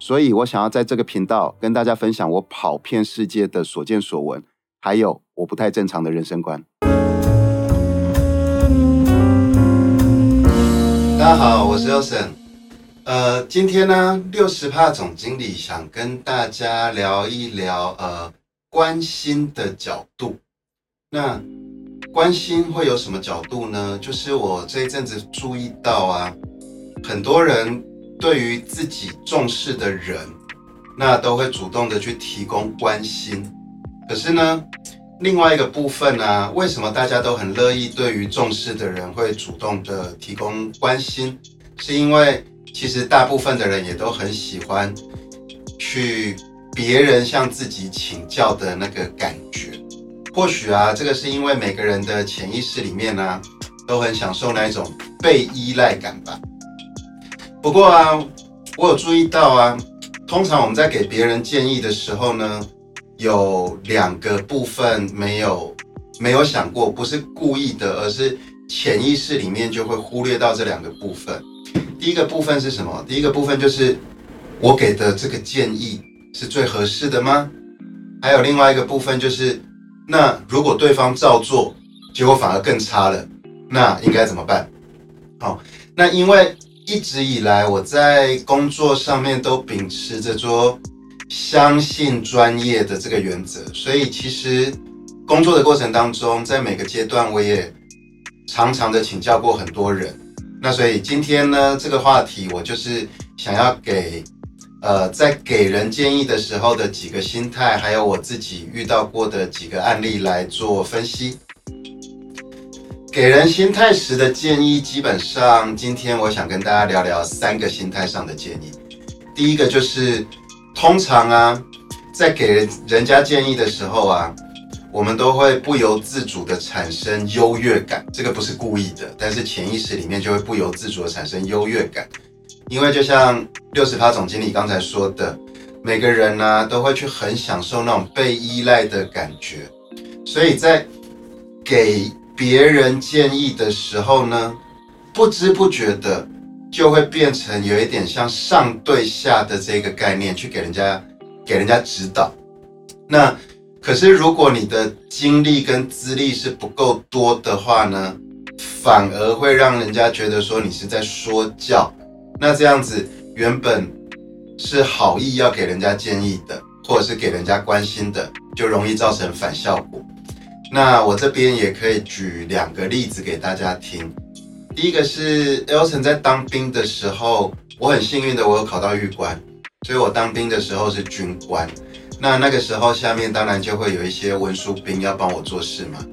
所以我想要在这个频道跟大家分享我跑遍世界的所见所闻，还有我不太正常的人生观。大家好，我是 Elson。呃，今天呢，六十帕总经理想跟大家聊一聊呃关心的角度。那关心会有什么角度呢？就是我这一阵子注意到啊，很多人。对于自己重视的人，那都会主动的去提供关心。可是呢，另外一个部分呢，为什么大家都很乐意对于重视的人会主动的提供关心？是因为其实大部分的人也都很喜欢去别人向自己请教的那个感觉。或许啊，这个是因为每个人的潜意识里面呢，都很享受那一种被依赖感吧。不过啊，我有注意到啊，通常我们在给别人建议的时候呢，有两个部分没有没有想过，不是故意的，而是潜意识里面就会忽略到这两个部分。第一个部分是什么？第一个部分就是我给的这个建议是最合适的吗？还有另外一个部分就是，那如果对方照做，结果反而更差了，那应该怎么办？好，那因为。一直以来，我在工作上面都秉持着说相信专业的这个原则，所以其实工作的过程当中，在每个阶段，我也常常的请教过很多人。那所以今天呢，这个话题我就是想要给呃，在给人建议的时候的几个心态，还有我自己遇到过的几个案例来做分析。给人心态时的建议，基本上今天我想跟大家聊聊三个心态上的建议。第一个就是，通常啊，在给人人家建议的时候啊，我们都会不由自主的产生优越感。这个不是故意的，但是潜意识里面就会不由自主的产生优越感。因为就像六十趴总经理刚才说的，每个人呢都会去很享受那种被依赖的感觉，所以在给。别人建议的时候呢，不知不觉的就会变成有一点像上对下的这个概念，去给人家给人家指导。那可是如果你的经历跟资历是不够多的话呢，反而会让人家觉得说你是在说教。那这样子原本是好意要给人家建议的，或者是给人家关心的，就容易造成反效果。那我这边也可以举两个例子给大家听。第一个是 Elson 在当兵的时候，我很幸运的，我有考到狱官，所以我当兵的时候是军官。那那个时候下面当然就会有一些文书兵要帮我做事嘛。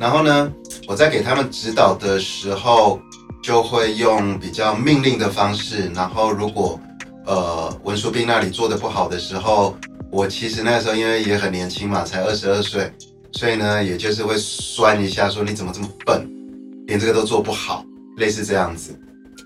然后呢，我在给他们指导的时候，就会用比较命令的方式。然后如果呃文书兵那里做的不好的时候，我其实那时候因为也很年轻嘛，才二十二岁。所以呢，也就是会酸一下，说你怎么这么笨，连这个都做不好，类似这样子。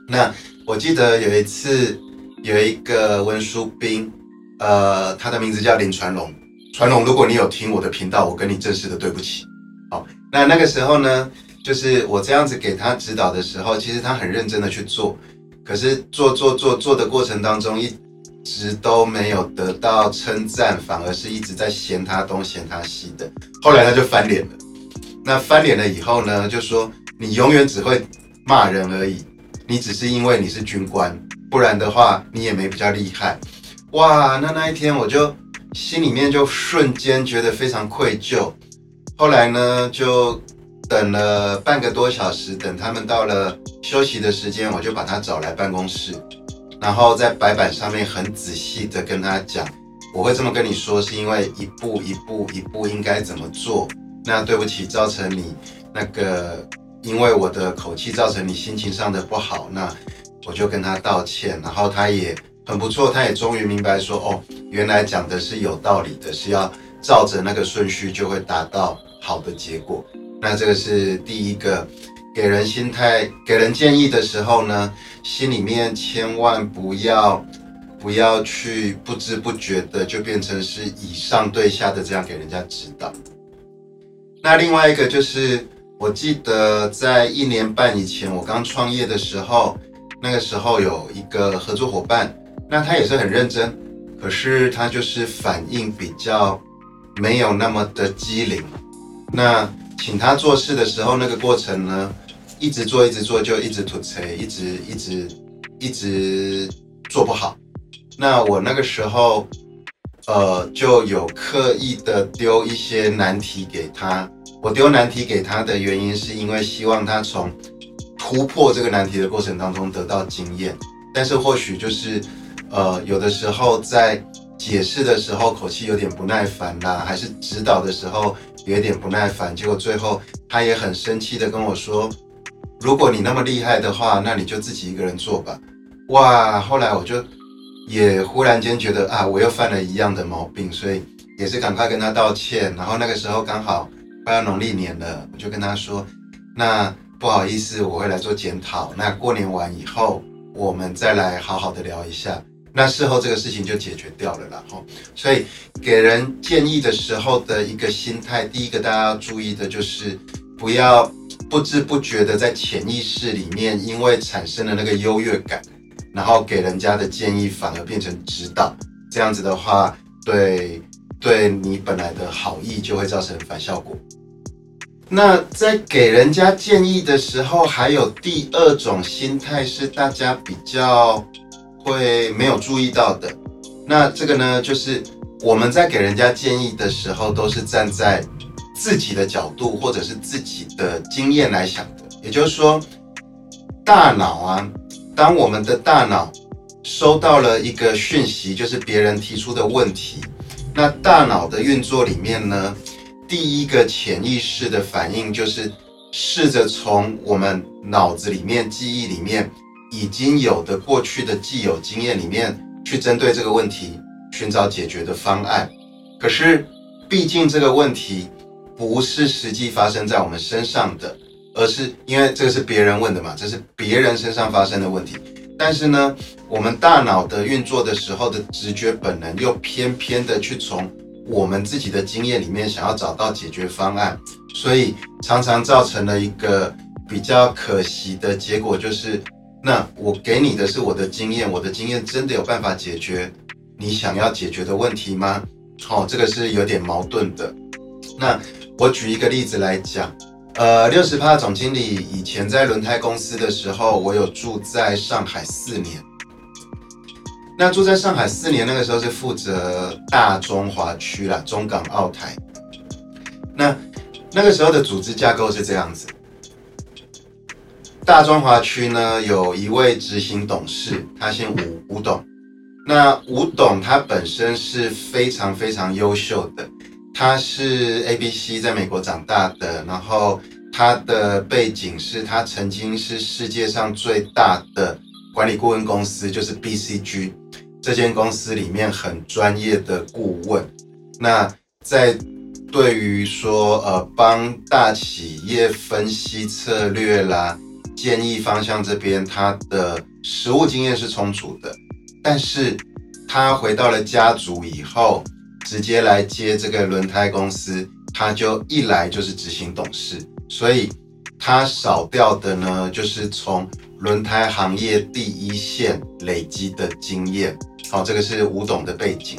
那我记得有一次，有一个文书兵，呃，他的名字叫林传龙。传龙，如果你有听我的频道，我跟你正式的对不起。好，那那个时候呢，就是我这样子给他指导的时候，其实他很认真的去做，可是做做做做的过程当中一。一直都没有得到称赞，反而是一直在嫌他东嫌他西的。后来他就翻脸了。那翻脸了以后呢，就说你永远只会骂人而已，你只是因为你是军官，不然的话你也没比较厉害。哇，那那一天我就心里面就瞬间觉得非常愧疚。后来呢，就等了半个多小时，等他们到了休息的时间，我就把他找来办公室。然后在白板上面很仔细的跟他讲，我会这么跟你说，是因为一步一步一步应该怎么做。那对不起，造成你那个，因为我的口气造成你心情上的不好，那我就跟他道歉。然后他也很不错，他也终于明白说，哦，原来讲的是有道理的，是要照着那个顺序就会达到好的结果。那这个是第一个，给人心态、给人建议的时候呢，心里面千万不要不要去不知不觉的就变成是以上对下的这样给人家指导。那另外一个就是，我记得在一年半以前我刚创业的时候，那个时候有一个合作伙伴。那他也是很认真，可是他就是反应比较没有那么的机灵。那请他做事的时候，那个过程呢，一直做一直做，就一直吐槽，一直一直一直做不好。那我那个时候，呃，就有刻意的丢一些难题给他。我丢难题给他的原因，是因为希望他从突破这个难题的过程当中得到经验。但是或许就是。呃，有的时候在解释的时候口气有点不耐烦啦，还是指导的时候有点不耐烦，结果最后他也很生气的跟我说：“如果你那么厉害的话，那你就自己一个人做吧。”哇！后来我就也忽然间觉得啊，我又犯了一样的毛病，所以也是赶快跟他道歉。然后那个时候刚好快要农历年了，我就跟他说：“那不好意思，我会来做检讨。那过年完以后，我们再来好好的聊一下。”那事后这个事情就解决掉了啦，吼。所以给人建议的时候的一个心态，第一个大家要注意的就是不要不知不觉的在潜意识里面，因为产生了那个优越感，然后给人家的建议反而变成指导，这样子的话，对对你本来的好意就会造成反效果。那在给人家建议的时候，还有第二种心态是大家比较。会没有注意到的，那这个呢，就是我们在给人家建议的时候，都是站在自己的角度或者是自己的经验来想的。也就是说，大脑啊，当我们的大脑收到了一个讯息，就是别人提出的问题，那大脑的运作里面呢，第一个潜意识的反应就是试着从我们脑子里面记忆里面。已经有的过去的既有经验里面，去针对这个问题寻找解决的方案。可是，毕竟这个问题不是实际发生在我们身上的，而是因为这个是别人问的嘛，这是别人身上发生的问题。但是呢，我们大脑的运作的时候的直觉本能，又偏偏的去从我们自己的经验里面想要找到解决方案，所以常常造成了一个比较可惜的结果，就是。那我给你的是我的经验，我的经验真的有办法解决你想要解决的问题吗？好，这个是有点矛盾的。那我举一个例子来讲，呃，六十趴总经理以前在轮胎公司的时候，我有住在上海四年。那住在上海四年，那个时候是负责大中华区啦，中港澳台。那那个时候的组织架构是这样子。大中华区呢，有一位执行董事，他姓吴，吴董。那吴董他本身是非常非常优秀的，他是 A B C 在美国长大的，然后他的背景是他曾经是世界上最大的管理顾问公司，就是 B C G 这间公司里面很专业的顾问。那在对于说呃帮大企业分析策略啦。建议方向这边，他的实务经验是充足的，但是他回到了家族以后，直接来接这个轮胎公司，他就一来就是执行董事，所以他少掉的呢，就是从轮胎行业第一线累积的经验。好，这个是吴董的背景，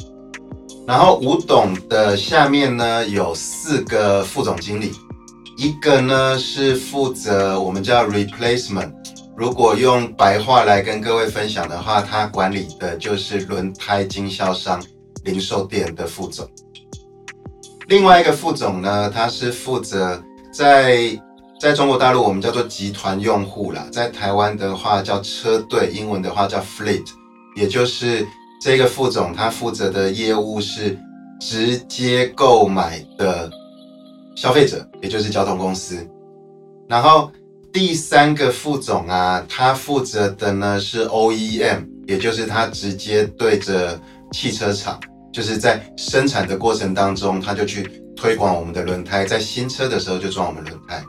然后吴董的下面呢有四个副总经理。一个呢是负责我们叫 replacement，如果用白话来跟各位分享的话，他管理的就是轮胎经销商、零售店的副总。另外一个副总呢，他是负责在在中国大陆我们叫做集团用户啦，在台湾的话叫车队，英文的话叫 fleet，也就是这个副总他负责的业务是直接购买的。消费者，也就是交通公司，然后第三个副总啊，他负责的呢是 OEM，也就是他直接对着汽车厂，就是在生产的过程当中，他就去推广我们的轮胎，在新车的时候就装我们轮胎。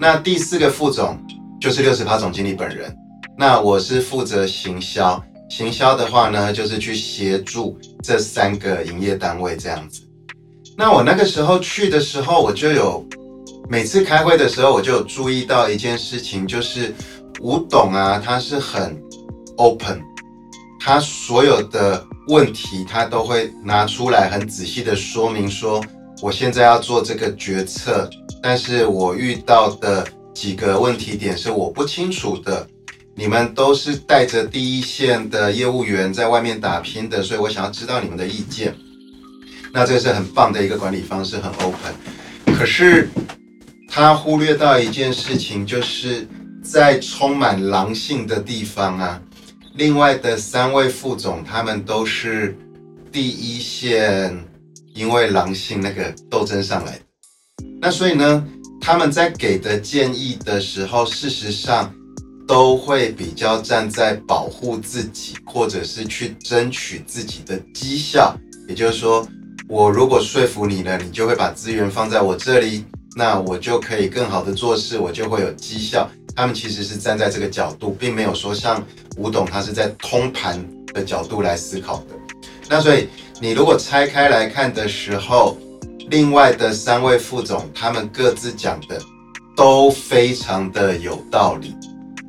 那第四个副总就是六十趴总经理本人，那我是负责行销，行销的话呢，就是去协助这三个营业单位这样子。那我那个时候去的时候，我就有每次开会的时候，我就有注意到一件事情，就是吴董啊，他是很 open，他所有的问题他都会拿出来很仔细的说明，说我现在要做这个决策，但是我遇到的几个问题点是我不清楚的，你们都是带着第一线的业务员在外面打拼的，所以我想要知道你们的意见。那这是很棒的一个管理方式，很 open。可是他忽略到一件事情，就是在充满狼性的地方啊，另外的三位副总他们都是第一线，因为狼性那个斗争上来。那所以呢，他们在给的建议的时候，事实上都会比较站在保护自己，或者是去争取自己的绩效，也就是说。我如果说服你了，你就会把资源放在我这里，那我就可以更好的做事，我就会有绩效。他们其实是站在这个角度，并没有说像吴董他是在通盘的角度来思考的。那所以你如果拆开来看的时候，另外的三位副总他们各自讲的都非常的有道理，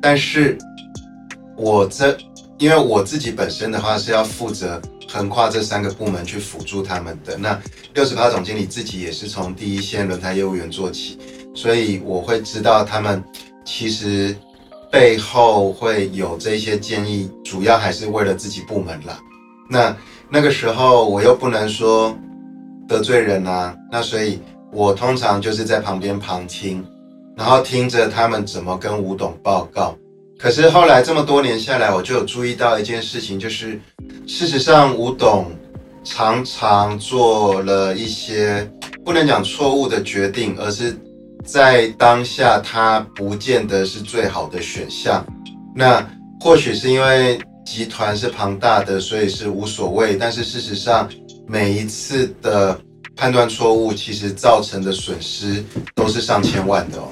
但是我这因为我自己本身的话是要负责。横跨这三个部门去辅助他们的那六十八总经理自己也是从第一线轮胎业务员做起，所以我会知道他们其实背后会有这些建议，主要还是为了自己部门啦。那那个时候我又不能说得罪人啊，那所以我通常就是在旁边旁听，然后听着他们怎么跟吴董报告。可是后来这么多年下来，我就有注意到一件事情，就是事实上吴董常常做了一些不能讲错误的决定，而是在当下它不见得是最好的选项。那或许是因为集团是庞大的，所以是无所谓。但是事实上，每一次的判断错误，其实造成的损失都是上千万的哦。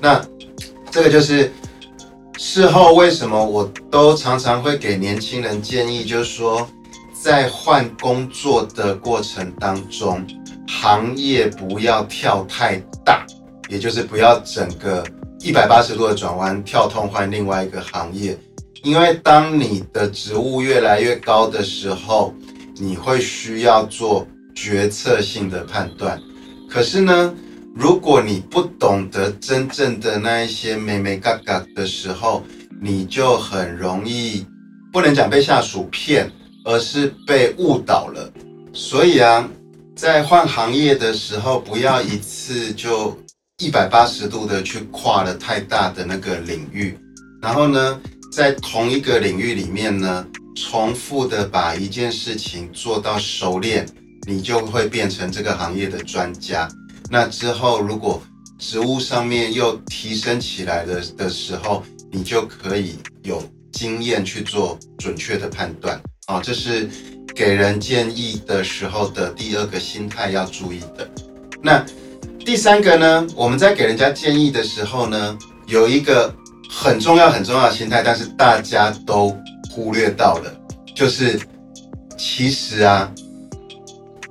那这个就是。事后为什么我都常常会给年轻人建议，就是说，在换工作的过程当中，行业不要跳太大，也就是不要整个一百八十度的转弯，跳通换另外一个行业。因为当你的职务越来越高的时候，你会需要做决策性的判断。可是呢？如果你不懂得真正的那一些美美嘎嘎的时候，你就很容易不能讲被下属骗，而是被误导了。所以啊，在换行业的时候，不要一次就一百八十度的去跨了太大的那个领域。然后呢，在同一个领域里面呢，重复的把一件事情做到熟练，你就会变成这个行业的专家。那之后，如果职务上面又提升起来的的时候，你就可以有经验去做准确的判断啊。这是给人建议的时候的第二个心态要注意的。那第三个呢？我们在给人家建议的时候呢，有一个很重要很重要的心态，但是大家都忽略到了，就是其实啊。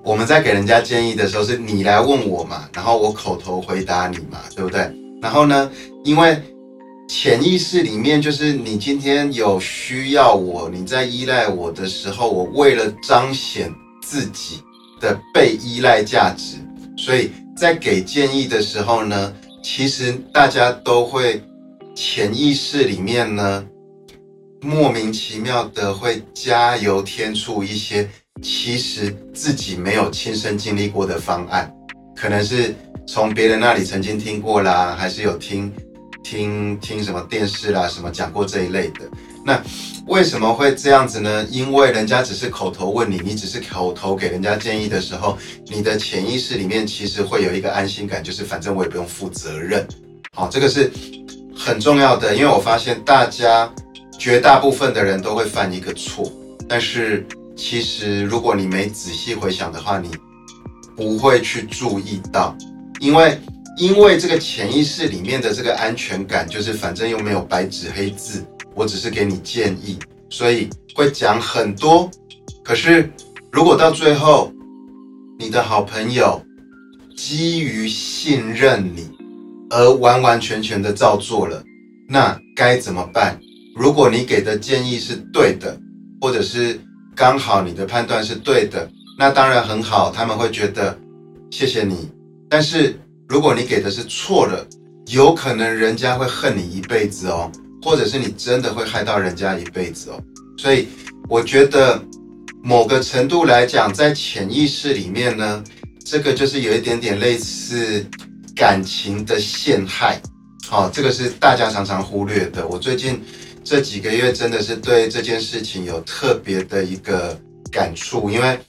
我们在给人家建议的时候，是你来问我嘛，然后我口头回答你嘛，对不对？然后呢，因为潜意识里面就是你今天有需要我，你在依赖我的时候，我为了彰显自己的被依赖价值，所以在给建议的时候呢，其实大家都会潜意识里面呢，莫名其妙的会加油添醋一些。其实自己没有亲身经历过的方案，可能是从别人那里曾经听过啦，还是有听听听什么电视啦，什么讲过这一类的。那为什么会这样子呢？因为人家只是口头问你，你只是口头给人家建议的时候，你的潜意识里面其实会有一个安心感，就是反正我也不用负责任。好，这个是很重要的，因为我发现大家绝大部分的人都会犯一个错，但是其实如果你没仔细回想的话，你不会去注意到，因为因为这个潜意识里面的这个安全感，就是反正又没有白纸黑字，我只是给你建议，所以会讲很多。可是如果到最后，你的好朋友基于信任你而完完全全的照做了，那该怎么办？如果你给的建议是对的，或者是刚好你的判断是对的，那当然很好，他们会觉得谢谢你。但是如果你给的是错的，有可能人家会恨你一辈子哦，或者是你真的会害到人家一辈子哦。所以我觉得某个程度来讲，在潜意识里面呢，这个就是有一点点类似感情的陷害。好，这个是大家常常忽略的。我最近。这几个月真的是对这件事情有特别的一个感触，因为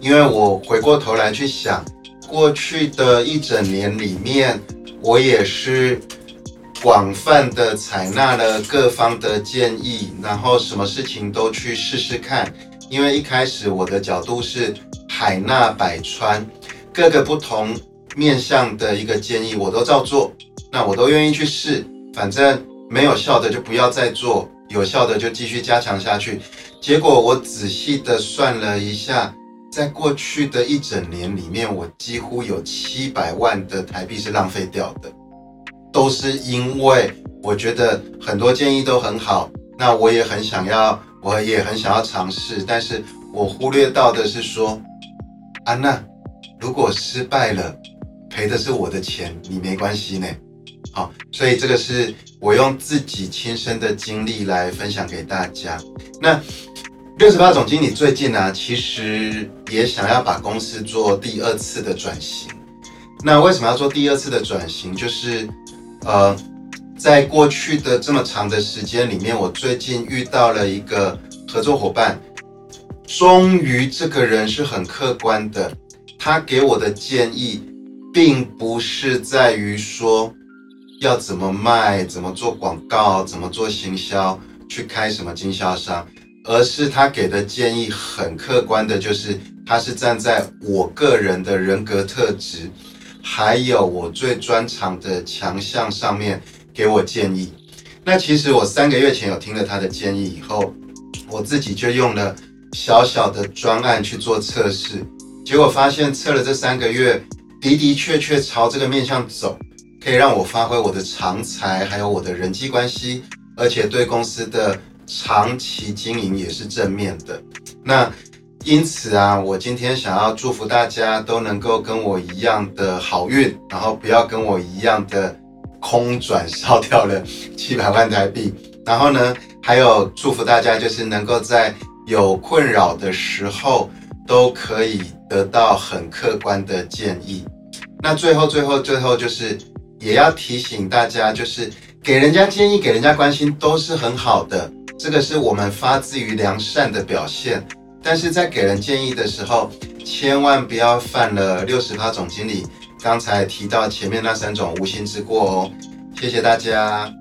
因为我回过头来去想，过去的一整年里面，我也是广泛的采纳了各方的建议，然后什么事情都去试试看。因为一开始我的角度是海纳百川，各个不同面向的一个建议我都照做，那我都愿意去试，反正。没有效的就不要再做，有效的就继续加强下去。结果我仔细的算了一下，在过去的一整年里面，我几乎有七百万的台币是浪费掉的，都是因为我觉得很多建议都很好，那我也很想要，我也很想要尝试，但是我忽略到的是说，安娜，如果失败了，赔的是我的钱，你没关系呢。好，所以这个是。我用自己亲身的经历来分享给大家。那六十八总经理最近呢，其实也想要把公司做第二次的转型。那为什么要做第二次的转型？就是呃，在过去的这么长的时间里面，我最近遇到了一个合作伙伴，终于这个人是很客观的，他给我的建议，并不是在于说。要怎么卖？怎么做广告？怎么做行销？去开什么经销商？而是他给的建议很客观的，就是他是站在我个人的人格特质，还有我最专长的强项上面给我建议。那其实我三个月前有听了他的建议以后，我自己就用了小小的专案去做测试，结果发现测了这三个月，的的确确朝这个面向走。可以让我发挥我的长才，还有我的人际关系，而且对公司的长期经营也是正面的。那因此啊，我今天想要祝福大家都能够跟我一样的好运，然后不要跟我一样的空转烧掉了七百万台币。然后呢，还有祝福大家就是能够在有困扰的时候都可以得到很客观的建议。那最后，最后，最后就是。也要提醒大家，就是给人家建议、给人家关心都是很好的，这个是我们发自于良善的表现。但是在给人建议的时候，千万不要犯了六十趴总经理刚才提到前面那三种无心之过哦。谢谢大家。